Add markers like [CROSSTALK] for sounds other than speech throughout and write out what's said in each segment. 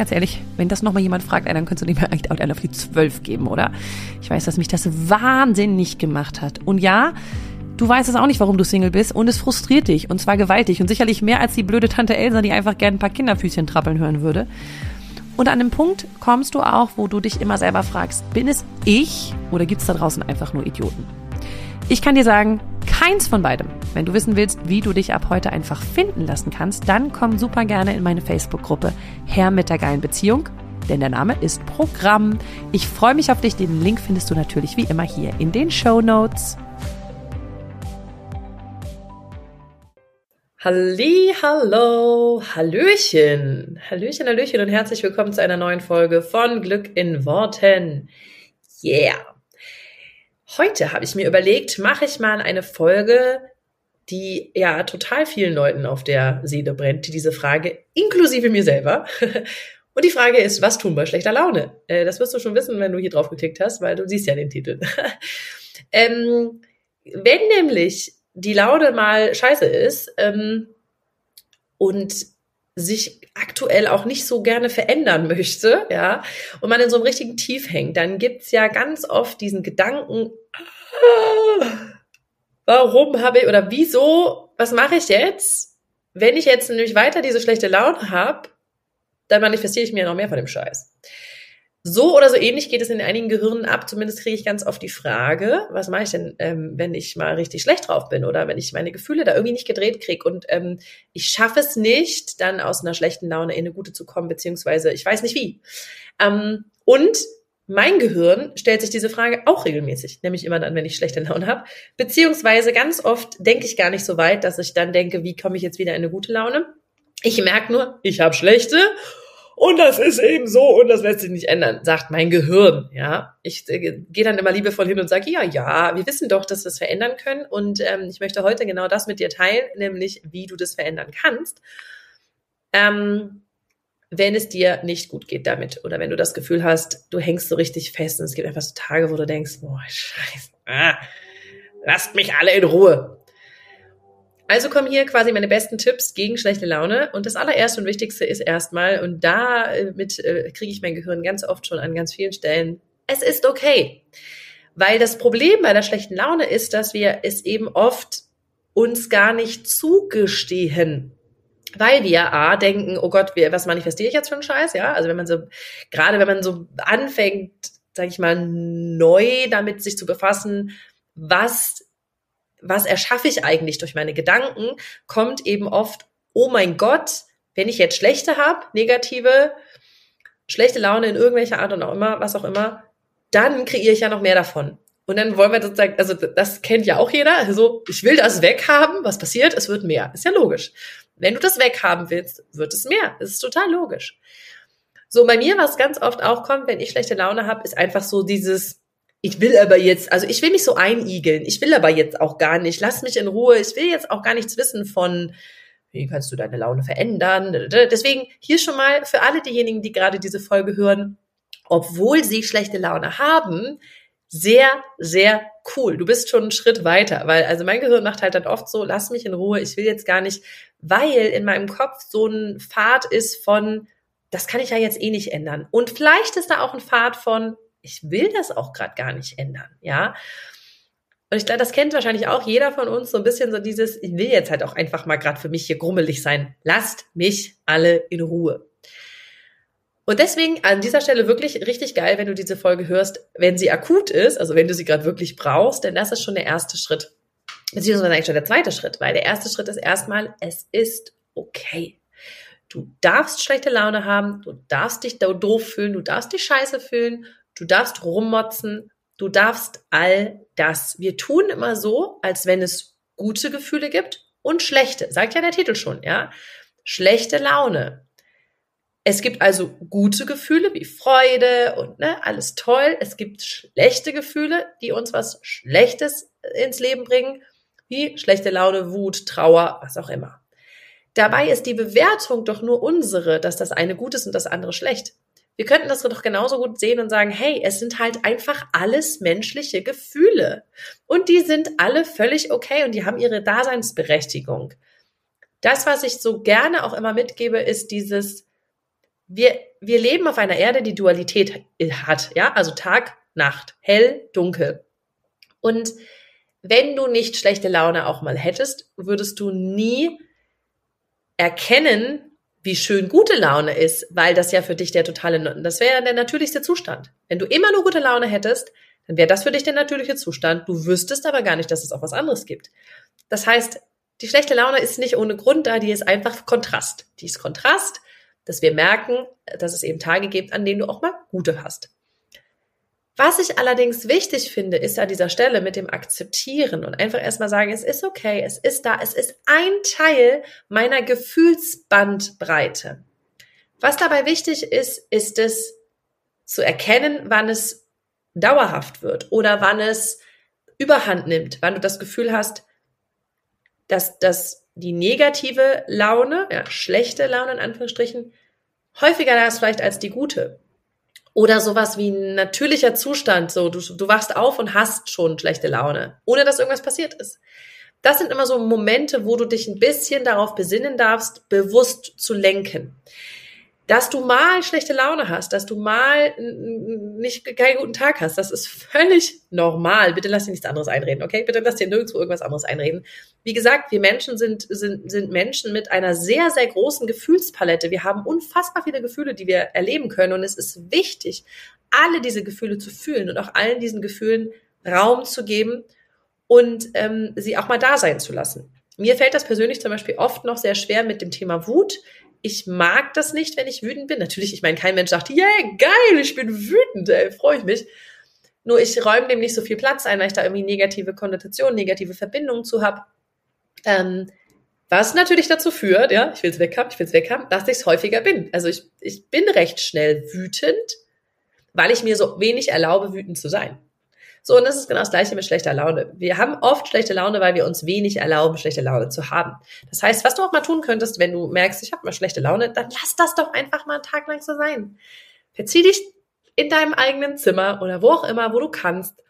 ganz ehrlich, wenn das nochmal jemand fragt, dann könntest du nicht mehr eigentlich einen auf die zwölf geben, oder? Ich weiß, dass mich das wahnsinnig gemacht hat. Und ja, du weißt es auch nicht, warum du Single bist und es frustriert dich und zwar gewaltig und sicherlich mehr als die blöde Tante Elsa, die einfach gern ein paar Kinderfüßchen trappeln hören würde. Und an dem Punkt kommst du auch, wo du dich immer selber fragst, bin es ich oder gibt es da draußen einfach nur Idioten? Ich kann dir sagen, keins von beidem. Wenn du wissen willst, wie du dich ab heute einfach finden lassen kannst, dann komm super gerne in meine Facebook-Gruppe Herr mit der geilen Beziehung, denn der Name ist Programm. Ich freue mich auf dich. Den Link findest du natürlich wie immer hier in den Show Notes. Halli, hallo, Hallöchen, Hallöchen, Hallöchen und herzlich willkommen zu einer neuen Folge von Glück in Worten. Yeah. Heute habe ich mir überlegt, mache ich mal eine Folge, die ja total vielen Leuten auf der Seele brennt, die diese Frage, inklusive mir selber. [LAUGHS] Und die Frage ist, was tun bei schlechter Laune? Äh, das wirst du schon wissen, wenn du hier drauf geklickt hast, weil du siehst ja den Titel. [LAUGHS] ähm, wenn nämlich die Laune mal scheiße ist ähm, und sich aktuell auch nicht so gerne verändern möchte, ja, und man in so einem richtigen Tief hängt, dann gibt's ja ganz oft diesen Gedanken, ah, warum habe ich oder wieso, was mache ich jetzt? Wenn ich jetzt nämlich weiter diese schlechte Laune habe, dann manifestiere ich mir noch mehr von dem Scheiß. So oder so ähnlich geht es in einigen Gehirnen ab. Zumindest kriege ich ganz oft die Frage, was mache ich denn, ähm, wenn ich mal richtig schlecht drauf bin oder wenn ich meine Gefühle da irgendwie nicht gedreht kriege und ähm, ich schaffe es nicht, dann aus einer schlechten Laune in eine gute zu kommen, beziehungsweise ich weiß nicht wie. Ähm, und mein Gehirn stellt sich diese Frage auch regelmäßig, nämlich immer dann, wenn ich schlechte Laune habe. Beziehungsweise ganz oft denke ich gar nicht so weit, dass ich dann denke, wie komme ich jetzt wieder in eine gute Laune? Ich merke nur, ich habe schlechte und das ist eben so und das lässt sich nicht ändern, sagt mein Gehirn. Ja, ich äh, gehe dann immer liebevoll hin und sage, ja, ja, wir wissen doch, dass wir es verändern können und ähm, ich möchte heute genau das mit dir teilen, nämlich wie du das verändern kannst. Ähm, wenn es dir nicht gut geht damit oder wenn du das Gefühl hast, du hängst so richtig fest und es gibt einfach so Tage, wo du denkst, boah, scheiße, ah, lasst mich alle in Ruhe. Also kommen hier quasi meine besten Tipps gegen schlechte Laune. Und das allererste und wichtigste ist erstmal, und damit äh, kriege ich mein Gehirn ganz oft schon an ganz vielen Stellen, es ist okay. Weil das Problem bei der schlechten Laune ist, dass wir es eben oft uns gar nicht zugestehen. Weil wir A denken, oh Gott, was manifestiere ich jetzt für einen Scheiß? Ja, also wenn man so, gerade wenn man so anfängt, sag ich mal, neu damit sich zu befassen, was was erschaffe ich eigentlich durch meine Gedanken, kommt eben oft, oh mein Gott, wenn ich jetzt schlechte habe, negative, schlechte Laune in irgendwelcher Art und auch immer, was auch immer, dann kreiere ich ja noch mehr davon. Und dann wollen wir sozusagen, also das kennt ja auch jeder, also ich will das weghaben, was passiert? Es wird mehr. Ist ja logisch. Wenn du das weghaben willst, wird es mehr. Das ist total logisch. So, bei mir, was ganz oft auch kommt, wenn ich schlechte Laune habe, ist einfach so dieses, ich will aber jetzt, also ich will mich so einigeln, ich will aber jetzt auch gar nicht, lass mich in Ruhe, ich will jetzt auch gar nichts wissen von, wie kannst du deine Laune verändern. Deswegen hier schon mal für alle diejenigen, die gerade diese Folge hören, obwohl sie schlechte Laune haben, sehr, sehr cool. Du bist schon einen Schritt weiter, weil also mein Gehirn macht halt dann oft so, lass mich in Ruhe, ich will jetzt gar nicht, weil in meinem Kopf so ein Pfad ist von, das kann ich ja jetzt eh nicht ändern. Und vielleicht ist da auch ein Pfad von, ich will das auch gerade gar nicht ändern, ja. Und ich glaube, das kennt wahrscheinlich auch jeder von uns so ein bisschen so dieses, ich will jetzt halt auch einfach mal gerade für mich hier grummelig sein. Lasst mich alle in Ruhe. Und deswegen an dieser Stelle wirklich richtig geil, wenn du diese Folge hörst, wenn sie akut ist, also wenn du sie gerade wirklich brauchst, denn das ist schon der erste Schritt. Beziehungsweise eigentlich schon der zweite Schritt, weil der erste Schritt ist erstmal, es ist okay. Du darfst schlechte Laune haben, du darfst dich doof fühlen, du darfst dich scheiße fühlen du darfst rummotzen, du darfst all das. Wir tun immer so, als wenn es gute Gefühle gibt und schlechte. Sagt ja der Titel schon, ja. Schlechte Laune Es gibt also gute Gefühle wie Freude und ne, alles toll. Es gibt schlechte Gefühle, die uns was Schlechtes ins Leben bringen, wie schlechte Laune, Wut, Trauer, was auch immer. Dabei ist die Bewertung doch nur unsere, dass das eine gut ist und das andere schlecht. Wir könnten das doch genauso gut sehen und sagen, hey, es sind halt einfach alles menschliche Gefühle. Und die sind alle völlig okay und die haben ihre Daseinsberechtigung. Das, was ich so gerne auch immer mitgebe, ist dieses, wir, wir leben auf einer Erde, die Dualität hat, ja, also Tag, Nacht, hell, dunkel. Und wenn du nicht schlechte Laune auch mal hättest, würdest du nie erkennen, wie schön gute Laune ist, weil das ja für dich der totale, das wäre der natürlichste Zustand. Wenn du immer nur gute Laune hättest, dann wäre das für dich der natürliche Zustand. Du wüsstest aber gar nicht, dass es auch was anderes gibt. Das heißt, die schlechte Laune ist nicht ohne Grund da, die ist einfach Kontrast. Die ist Kontrast, dass wir merken, dass es eben Tage gibt, an denen du auch mal gute hast. Was ich allerdings wichtig finde, ist an dieser Stelle mit dem Akzeptieren und einfach erstmal sagen, es ist okay, es ist da, es ist ein Teil meiner Gefühlsbandbreite. Was dabei wichtig ist, ist es zu erkennen, wann es dauerhaft wird oder wann es überhand nimmt, wann du das Gefühl hast, dass, dass die negative Laune, ja, schlechte Laune in Anführungsstrichen, häufiger da ist vielleicht als die gute. Oder sowas wie ein natürlicher Zustand, so du, du wachst auf und hast schon schlechte Laune, ohne dass irgendwas passiert ist. Das sind immer so Momente, wo du dich ein bisschen darauf besinnen darfst, bewusst zu lenken dass du mal schlechte Laune hast, dass du mal nicht keinen guten Tag hast, das ist völlig normal. Bitte lass dir nichts anderes einreden, okay? Bitte lass dir nirgendwo irgendwas anderes einreden. Wie gesagt, wir Menschen sind, sind, sind Menschen mit einer sehr, sehr großen Gefühlspalette. Wir haben unfassbar viele Gefühle, die wir erleben können. Und es ist wichtig, alle diese Gefühle zu fühlen und auch allen diesen Gefühlen Raum zu geben und ähm, sie auch mal da sein zu lassen. Mir fällt das persönlich zum Beispiel oft noch sehr schwer mit dem Thema Wut ich mag das nicht, wenn ich wütend bin. Natürlich, ich meine, kein Mensch sagt, yeah, geil, ich bin wütend, ey, freue ich mich. Nur ich räume dem nicht so viel Platz ein, weil ich da irgendwie negative Konnotationen, negative Verbindungen zu habe. Ähm, was natürlich dazu führt, ja, ich will es weghaben, ich will es weghaben, dass ich es häufiger bin. Also ich, ich bin recht schnell wütend, weil ich mir so wenig erlaube, wütend zu sein. So, und das ist genau das Gleiche mit schlechter Laune. Wir haben oft schlechte Laune, weil wir uns wenig erlauben, schlechte Laune zu haben. Das heißt, was du auch mal tun könntest, wenn du merkst, ich habe mal schlechte Laune, dann lass das doch einfach mal einen Tag lang so sein. Verzieh dich in deinem eigenen Zimmer oder wo auch immer, wo du kannst.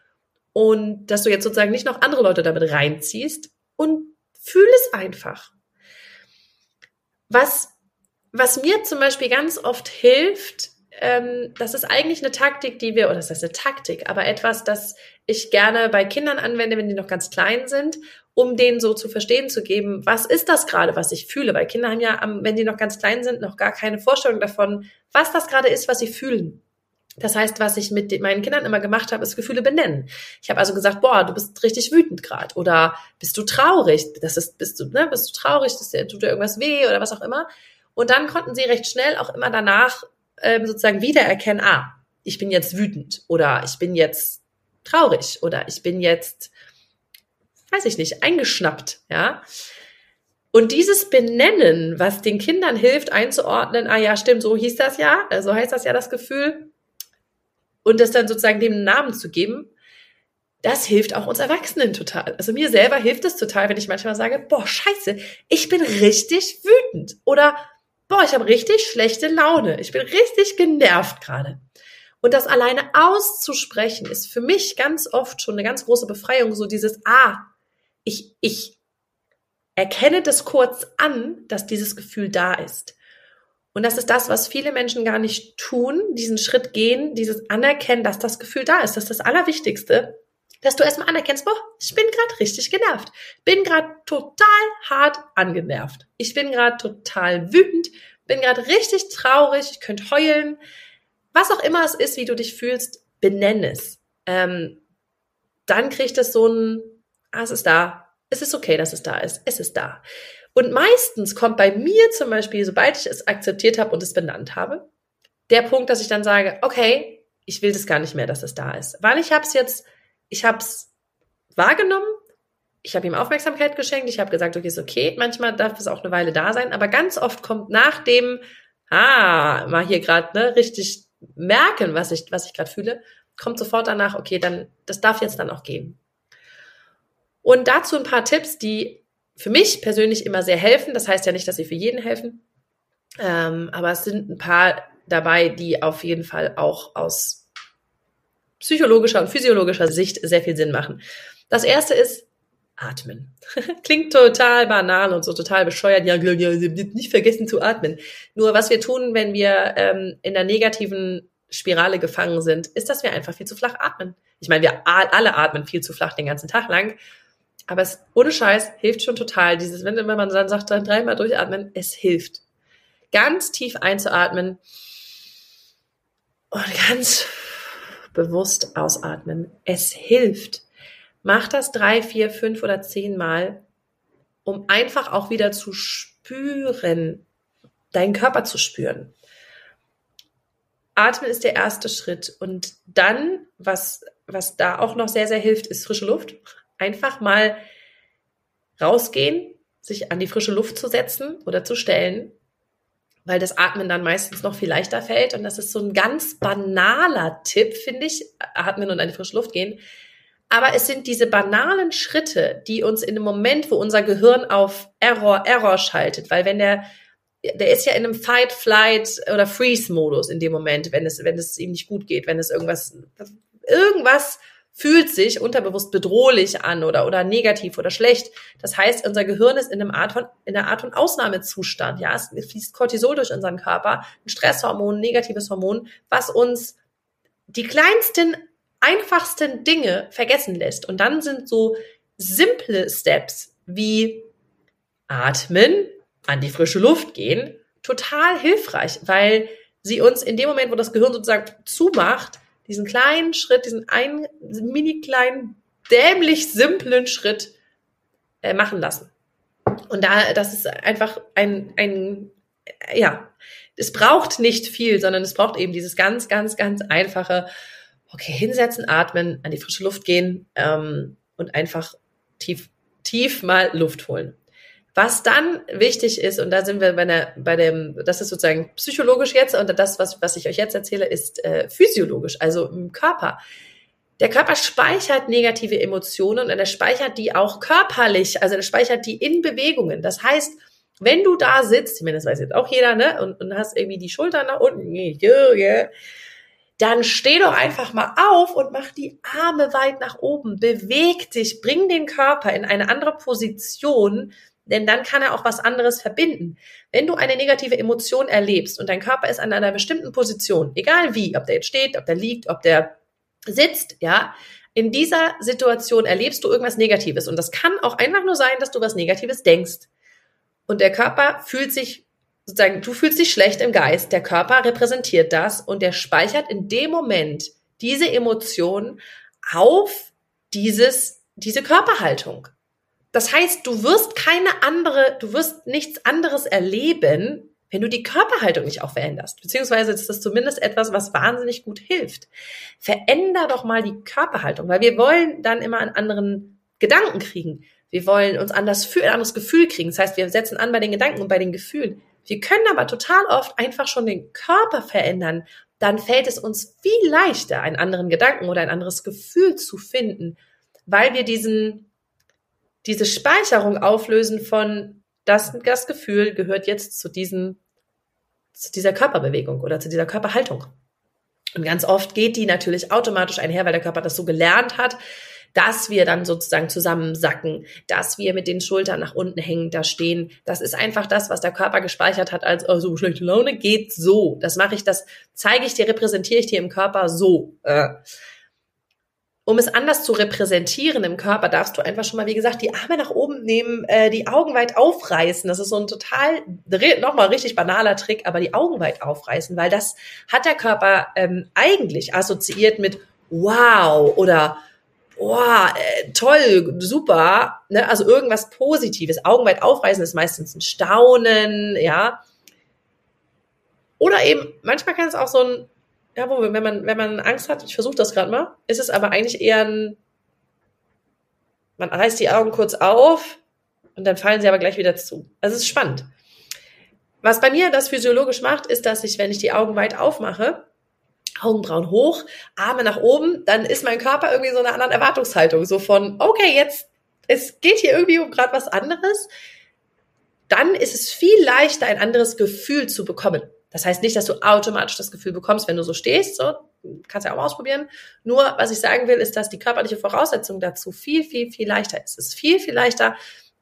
Und dass du jetzt sozusagen nicht noch andere Leute damit reinziehst und fühl es einfach. Was, was mir zum Beispiel ganz oft hilft, ähm, das ist eigentlich eine Taktik, die wir, oder das heißt eine Taktik, aber etwas, das ich gerne bei Kindern anwende, wenn die noch ganz klein sind, um denen so zu verstehen zu geben, was ist das gerade, was ich fühle? Weil Kinder haben ja, wenn die noch ganz klein sind, noch gar keine Vorstellung davon, was das gerade ist, was sie fühlen. Das heißt, was ich mit meinen Kindern immer gemacht habe, ist Gefühle benennen. Ich habe also gesagt, boah, du bist richtig wütend gerade oder bist du traurig? Das ist, bist du, ne, bist du traurig? Das tut dir irgendwas weh oder was auch immer. Und dann konnten sie recht schnell auch immer danach ähm, sozusagen wiedererkennen, ah, ich bin jetzt wütend oder ich bin jetzt traurig oder ich bin jetzt, weiß ich nicht, eingeschnappt, ja. Und dieses Benennen, was den Kindern hilft einzuordnen, ah ja, stimmt, so hieß das ja, äh, so heißt das ja das Gefühl, und das dann sozusagen dem Namen zu geben, das hilft auch uns Erwachsenen total. Also mir selber hilft es total, wenn ich manchmal sage, boah, scheiße, ich bin richtig wütend oder boah, ich habe richtig schlechte Laune. Ich bin richtig genervt gerade. Und das alleine auszusprechen ist für mich ganz oft schon eine ganz große Befreiung. So dieses, ah, ich, ich erkenne das kurz an, dass dieses Gefühl da ist. Und das ist das, was viele Menschen gar nicht tun, diesen Schritt gehen, dieses Anerkennen, dass das Gefühl da ist. Das ist das Allerwichtigste, dass du erstmal anerkennst, boah, ich bin gerade richtig genervt. Bin gerade total hart angenervt. Ich bin gerade total wütend, bin gerade richtig traurig, ich könnte heulen. Was auch immer es ist, wie du dich fühlst, benenn es. Ähm, dann kriegt es so ein, ah, es ist da. Es ist okay, dass es da ist. Es ist da. Und meistens kommt bei mir zum Beispiel, sobald ich es akzeptiert habe und es benannt habe, der Punkt, dass ich dann sage, okay, ich will das gar nicht mehr, dass es da ist. Weil ich habe es jetzt ich habe es wahrgenommen, ich habe ihm Aufmerksamkeit geschenkt, ich habe gesagt, okay, ist okay. Manchmal darf es auch eine Weile da sein, aber ganz oft kommt nach dem, ah, mal hier gerade ne, richtig merken, was ich, was ich gerade fühle, kommt sofort danach, okay, dann, das darf jetzt dann auch gehen. Und dazu ein paar Tipps, die für mich persönlich immer sehr helfen. Das heißt ja nicht, dass sie für jeden helfen. Ähm, aber es sind ein paar dabei, die auf jeden Fall auch aus psychologischer und physiologischer Sicht sehr viel Sinn machen. Das erste ist atmen. [LAUGHS] Klingt total banal und so total bescheuert. Ja, ja, nicht vergessen zu atmen. Nur was wir tun, wenn wir ähm, in der negativen Spirale gefangen sind, ist, dass wir einfach viel zu flach atmen. Ich meine, wir alle atmen viel zu flach den ganzen Tag lang. Aber es, ohne Scheiß, hilft schon total. Dieses, wenn, man dann sagt, dann dreimal durchatmen, es hilft. Ganz tief einzuatmen und ganz bewusst ausatmen. Es hilft. Mach das drei, vier, fünf oder zehn Mal, um einfach auch wieder zu spüren, deinen Körper zu spüren. Atmen ist der erste Schritt. Und dann, was, was da auch noch sehr, sehr hilft, ist frische Luft. Einfach mal rausgehen, sich an die frische Luft zu setzen oder zu stellen, weil das Atmen dann meistens noch viel leichter fällt. Und das ist so ein ganz banaler Tipp, finde ich. Atmen und die frische Luft gehen. Aber es sind diese banalen Schritte, die uns in dem Moment, wo unser Gehirn auf Error, Error schaltet, weil wenn der, der ist ja in einem Fight, Flight oder Freeze-Modus in dem Moment, wenn es, wenn es ihm nicht gut geht, wenn es irgendwas, irgendwas fühlt sich unterbewusst bedrohlich an oder, oder negativ oder schlecht. Das heißt, unser Gehirn ist in einem Art von, in einer Art von Ausnahmezustand. Ja, es fließt Cortisol durch unseren Körper, ein Stresshormon, ein negatives Hormon, was uns die kleinsten einfachsten Dinge vergessen lässt. Und dann sind so simple Steps wie atmen, an die frische Luft gehen, total hilfreich, weil sie uns in dem Moment, wo das Gehirn sozusagen zumacht, diesen kleinen Schritt, diesen einen mini kleinen, dämlich simplen Schritt äh, machen lassen. Und da, das ist einfach ein, ein, ja, es braucht nicht viel, sondern es braucht eben dieses ganz, ganz, ganz einfache okay, hinsetzen, atmen, an die frische Luft gehen ähm, und einfach tief, tief mal Luft holen. Was dann wichtig ist, und da sind wir bei, der, bei dem, das ist sozusagen psychologisch jetzt, und das, was, was ich euch jetzt erzähle, ist äh, physiologisch, also im Körper. Der Körper speichert negative Emotionen und er speichert die auch körperlich, also er speichert die in Bewegungen. Das heißt, wenn du da sitzt, ich meine, das weiß jetzt auch jeder, ne, und, und hast irgendwie die Schultern nach unten, yeah, yeah, dann steh doch einfach mal auf und mach die Arme weit nach oben, beweg dich, bring den Körper in eine andere Position, denn dann kann er auch was anderes verbinden. Wenn du eine negative Emotion erlebst und dein Körper ist an einer bestimmten Position, egal wie, ob der jetzt steht, ob der liegt, ob der sitzt, ja, in dieser Situation erlebst du irgendwas Negatives und das kann auch einfach nur sein, dass du was Negatives denkst. Und der Körper fühlt sich sozusagen, du fühlst dich schlecht im Geist, der Körper repräsentiert das und der speichert in dem Moment diese Emotion auf dieses, diese Körperhaltung. Das heißt, du wirst keine andere, du wirst nichts anderes erleben, wenn du die Körperhaltung nicht auch veränderst. Beziehungsweise ist das zumindest etwas, was wahnsinnig gut hilft. Veränder doch mal die Körperhaltung, weil wir wollen dann immer einen anderen Gedanken kriegen. Wir wollen uns anders fühlen, ein anderes Gefühl kriegen. Das heißt, wir setzen an bei den Gedanken und bei den Gefühlen. Wir können aber total oft einfach schon den Körper verändern. Dann fällt es uns viel leichter, einen anderen Gedanken oder ein anderes Gefühl zu finden, weil wir diesen, diese Speicherung auflösen von das, das Gefühl gehört jetzt zu diesem, zu dieser Körperbewegung oder zu dieser Körperhaltung. Und ganz oft geht die natürlich automatisch einher, weil der Körper das so gelernt hat, dass wir dann sozusagen zusammensacken, dass wir mit den Schultern nach unten hängen, da stehen. Das ist einfach das, was der Körper gespeichert hat als, oh, so schlechte Laune geht so. Das mache ich, das zeige ich dir, repräsentiere ich dir im Körper so. Äh. Um es anders zu repräsentieren im Körper, darfst du einfach schon mal, wie gesagt, die Arme nach oben nehmen, äh, die Augen weit aufreißen. Das ist so ein total, nochmal richtig banaler Trick, aber die Augen weit aufreißen, weil das hat der Körper ähm, eigentlich assoziiert mit wow oder oh, äh, toll, super, ne? also irgendwas Positives. Augenweit aufreißen ist meistens ein Staunen, ja. Oder eben, manchmal kann es auch so ein, ja, wo, wenn man, wenn man Angst hat, ich versuche das gerade mal, ist es aber eigentlich eher ein, man reißt die Augen kurz auf und dann fallen sie aber gleich wieder zu. Also es ist spannend. was bei mir das physiologisch macht, ist, dass ich, wenn ich die Augen weit aufmache, Augenbrauen hoch, Arme nach oben, dann ist mein Körper irgendwie so eine andere Erwartungshaltung, so von, okay, jetzt, es geht hier irgendwie um gerade was anderes. Dann ist es viel leichter, ein anderes Gefühl zu bekommen. Das heißt nicht, dass du automatisch das Gefühl bekommst, wenn du so stehst, so, kannst ja auch mal ausprobieren. Nur, was ich sagen will, ist, dass die körperliche Voraussetzung dazu viel, viel, viel leichter ist. Es ist viel, viel leichter,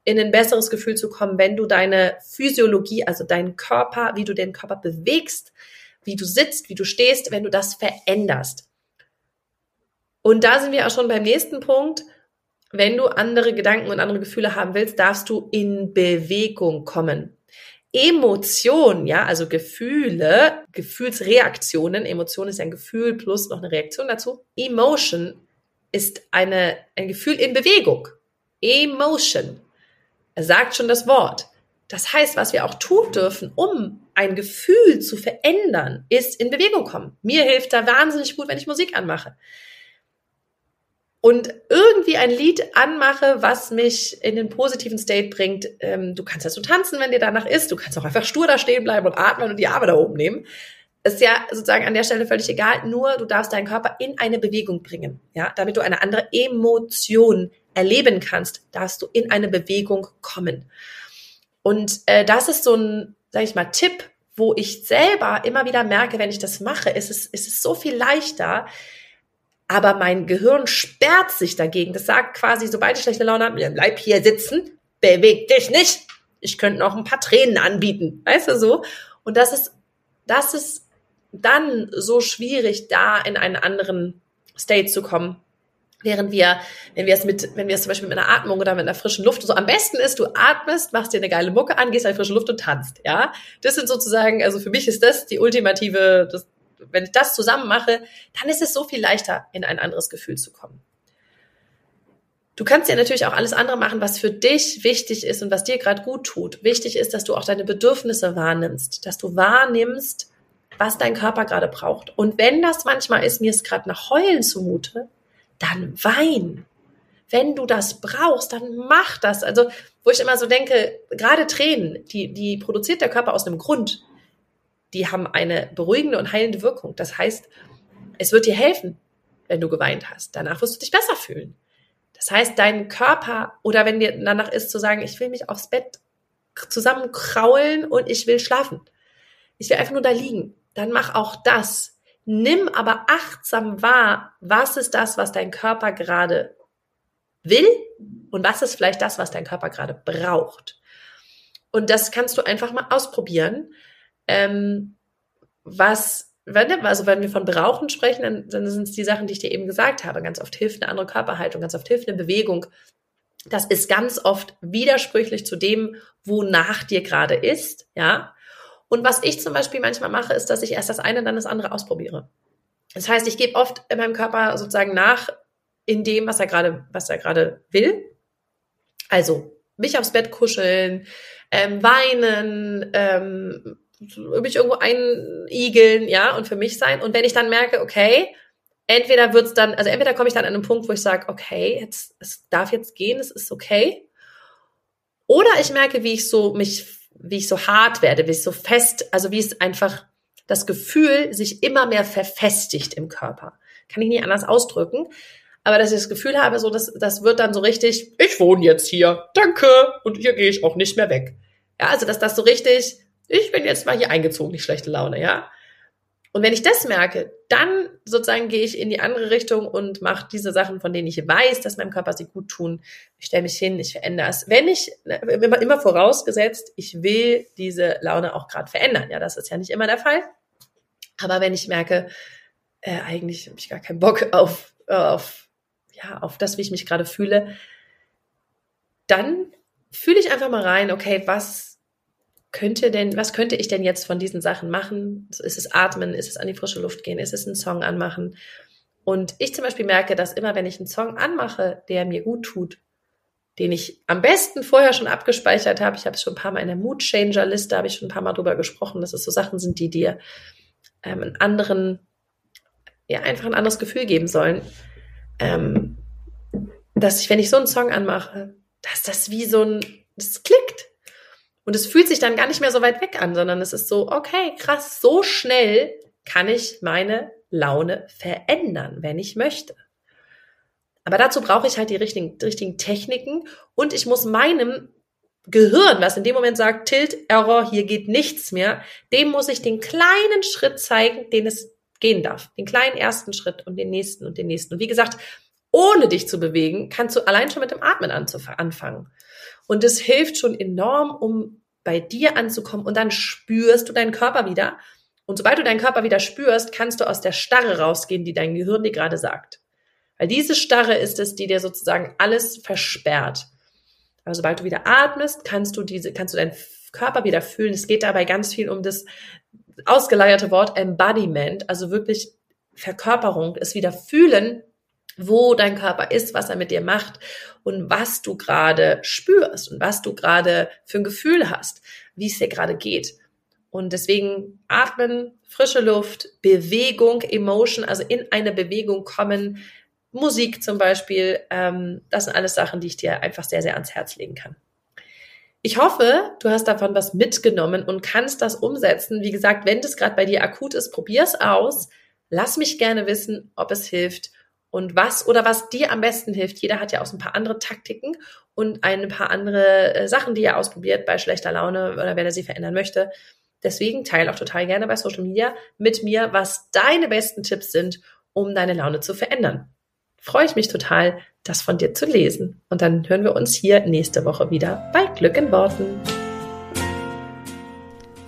in ein besseres Gefühl zu kommen, wenn du deine Physiologie, also deinen Körper, wie du den Körper bewegst, wie du sitzt, wie du stehst, wenn du das veränderst. Und da sind wir auch schon beim nächsten Punkt. Wenn du andere Gedanken und andere Gefühle haben willst, darfst du in Bewegung kommen. Emotionen, ja, also Gefühle, Gefühlsreaktionen, Emotion ist ein Gefühl plus noch eine Reaktion dazu. Emotion ist eine, ein Gefühl in Bewegung. Emotion. Er sagt schon das Wort. Das heißt, was wir auch tun dürfen, um ein Gefühl zu verändern, ist in Bewegung kommen. Mir hilft da wahnsinnig gut, wenn ich Musik anmache. Und irgendwie ein Lied anmache, was mich in den positiven State bringt. Ähm, du kannst so tanzen, wenn dir danach ist. Du kannst auch einfach stur da stehen bleiben und atmen und die Arme da oben nehmen. Ist ja sozusagen an der Stelle völlig egal. Nur du darfst deinen Körper in eine Bewegung bringen. Ja, damit du eine andere Emotion erleben kannst, darfst du in eine Bewegung kommen. Und äh, das ist so ein, sag ich mal, Tipp, wo ich selber immer wieder merke, wenn ich das mache, ist es, ist es so viel leichter. Aber mein Gehirn sperrt sich dagegen. Das sagt quasi, sobald ich schlechte Laune habe, bleib hier sitzen, beweg dich nicht. Ich könnte noch ein paar Tränen anbieten. Weißt du so? Und das ist, das ist dann so schwierig, da in einen anderen State zu kommen. Während wir, wenn wir es mit, wenn wir es zum Beispiel mit einer Atmung oder mit einer frischen Luft, so am besten ist, du atmest, machst dir eine geile Mucke an, gehst in frische Luft und tanzt, ja. Das sind sozusagen, also für mich ist das die ultimative, das, wenn ich das zusammen mache, dann ist es so viel leichter, in ein anderes Gefühl zu kommen. Du kannst ja natürlich auch alles andere machen, was für dich wichtig ist und was dir gerade gut tut. Wichtig ist, dass du auch deine Bedürfnisse wahrnimmst, dass du wahrnimmst, was dein Körper gerade braucht. Und wenn das manchmal ist, mir ist gerade nach Heulen zumute, dann wein. Wenn du das brauchst, dann mach das. Also, wo ich immer so denke, gerade Tränen, die, die produziert der Körper aus einem Grund. Die haben eine beruhigende und heilende Wirkung. Das heißt, es wird dir helfen, wenn du geweint hast. Danach wirst du dich besser fühlen. Das heißt, dein Körper oder wenn dir danach ist zu sagen, ich will mich aufs Bett zusammenkraulen und ich will schlafen. Ich will einfach nur da liegen. Dann mach auch das. Nimm aber achtsam wahr, was ist das, was dein Körper gerade will und was ist vielleicht das, was dein Körper gerade braucht. Und das kannst du einfach mal ausprobieren. Ähm, was, wenn, also wenn wir von Brauchen sprechen, dann, dann sind es die Sachen, die ich dir eben gesagt habe. Ganz oft hilft eine andere Körperhaltung, ganz oft hilft eine Bewegung. Das ist ganz oft widersprüchlich zu dem, wonach dir gerade ist, ja. Und was ich zum Beispiel manchmal mache, ist, dass ich erst das eine, dann das andere ausprobiere. Das heißt, ich gebe oft in meinem Körper sozusagen nach in dem, was er gerade, was er gerade will. Also mich aufs Bett kuscheln, ähm, weinen, ähm, mich irgendwo einigeln, ja, und für mich sein. Und wenn ich dann merke, okay, entweder wird's dann, also entweder komme ich dann an einen Punkt, wo ich sage, okay, jetzt, es darf jetzt gehen, es ist okay. Oder ich merke, wie ich so mich wie ich so hart werde, wie ich so fest, also wie es einfach das Gefühl sich immer mehr verfestigt im Körper. Kann ich nicht anders ausdrücken. Aber dass ich das Gefühl habe, so, das, das wird dann so richtig, ich wohne jetzt hier, danke, und hier gehe ich auch nicht mehr weg. Ja, also dass das so richtig, ich bin jetzt mal hier eingezogen, die schlechte Laune, ja. Und wenn ich das merke, dann sozusagen gehe ich in die andere Richtung und mache diese Sachen, von denen ich weiß, dass meinem Körper sie gut tun. Ich stelle mich hin, ich verändere es. Wenn ich, immer, immer vorausgesetzt, ich will diese Laune auch gerade verändern. Ja, das ist ja nicht immer der Fall. Aber wenn ich merke, äh, eigentlich habe ich gar keinen Bock auf, auf, ja, auf das, wie ich mich gerade fühle, dann fühle ich einfach mal rein, okay, was könnte denn, was könnte ich denn jetzt von diesen Sachen machen? Ist es atmen? Ist es an die frische Luft gehen? Ist es einen Song anmachen? Und ich zum Beispiel merke, dass immer, wenn ich einen Song anmache, der mir gut tut, den ich am besten vorher schon abgespeichert habe, ich habe es schon ein paar Mal in der Mood Changer Liste, habe ich schon ein paar Mal drüber gesprochen, dass es so Sachen sind, die dir ähm, einen anderen, ja, einfach ein anderes Gefühl geben sollen. Ähm, dass ich, wenn ich so einen Song anmache, dass das wie so ein, das klickt Und es fühlt sich dann gar nicht mehr so weit weg an, sondern es ist so, okay, krass, so schnell kann ich meine Laune verändern, wenn ich möchte. Aber dazu brauche ich halt die richtigen, die richtigen Techniken und ich muss meinem Gehirn, was in dem Moment sagt, Tilt, Error, hier geht nichts mehr, dem muss ich den kleinen Schritt zeigen, den es gehen darf. Den kleinen ersten Schritt und den nächsten und den nächsten. Und wie gesagt, ohne dich zu bewegen, kannst du allein schon mit dem Atmen anfangen. Und es hilft schon enorm, um bei dir anzukommen und dann spürst du deinen Körper wieder. Und sobald du deinen Körper wieder spürst, kannst du aus der Starre rausgehen, die dein Gehirn dir gerade sagt. Weil diese Starre ist es, die dir sozusagen alles versperrt. Aber sobald du wieder atmest, kannst du diese, kannst du deinen Körper wieder fühlen. Es geht dabei ganz viel um das ausgeleierte Wort Embodiment, also wirklich Verkörperung, es wieder fühlen, wo dein Körper ist, was er mit dir macht und was du gerade spürst und was du gerade für ein Gefühl hast, wie es dir gerade geht. Und deswegen atmen, frische Luft, Bewegung, Emotion, also in eine Bewegung kommen, Musik zum Beispiel, ähm, das sind alles Sachen, die ich dir einfach sehr, sehr ans Herz legen kann. Ich hoffe, du hast davon was mitgenommen und kannst das umsetzen. Wie gesagt, wenn das gerade bei dir akut ist, probier's aus. Lass mich gerne wissen, ob es hilft und was oder was dir am besten hilft. Jeder hat ja auch so ein paar andere Taktiken und ein paar andere äh, Sachen, die er ausprobiert bei schlechter Laune oder wenn er sie verändern möchte. Deswegen teile auch total gerne bei Social Media mit mir, was deine besten Tipps sind, um deine Laune zu verändern. Freue ich mich total, das von dir zu lesen. Und dann hören wir uns hier nächste Woche wieder bei Glück in Worten.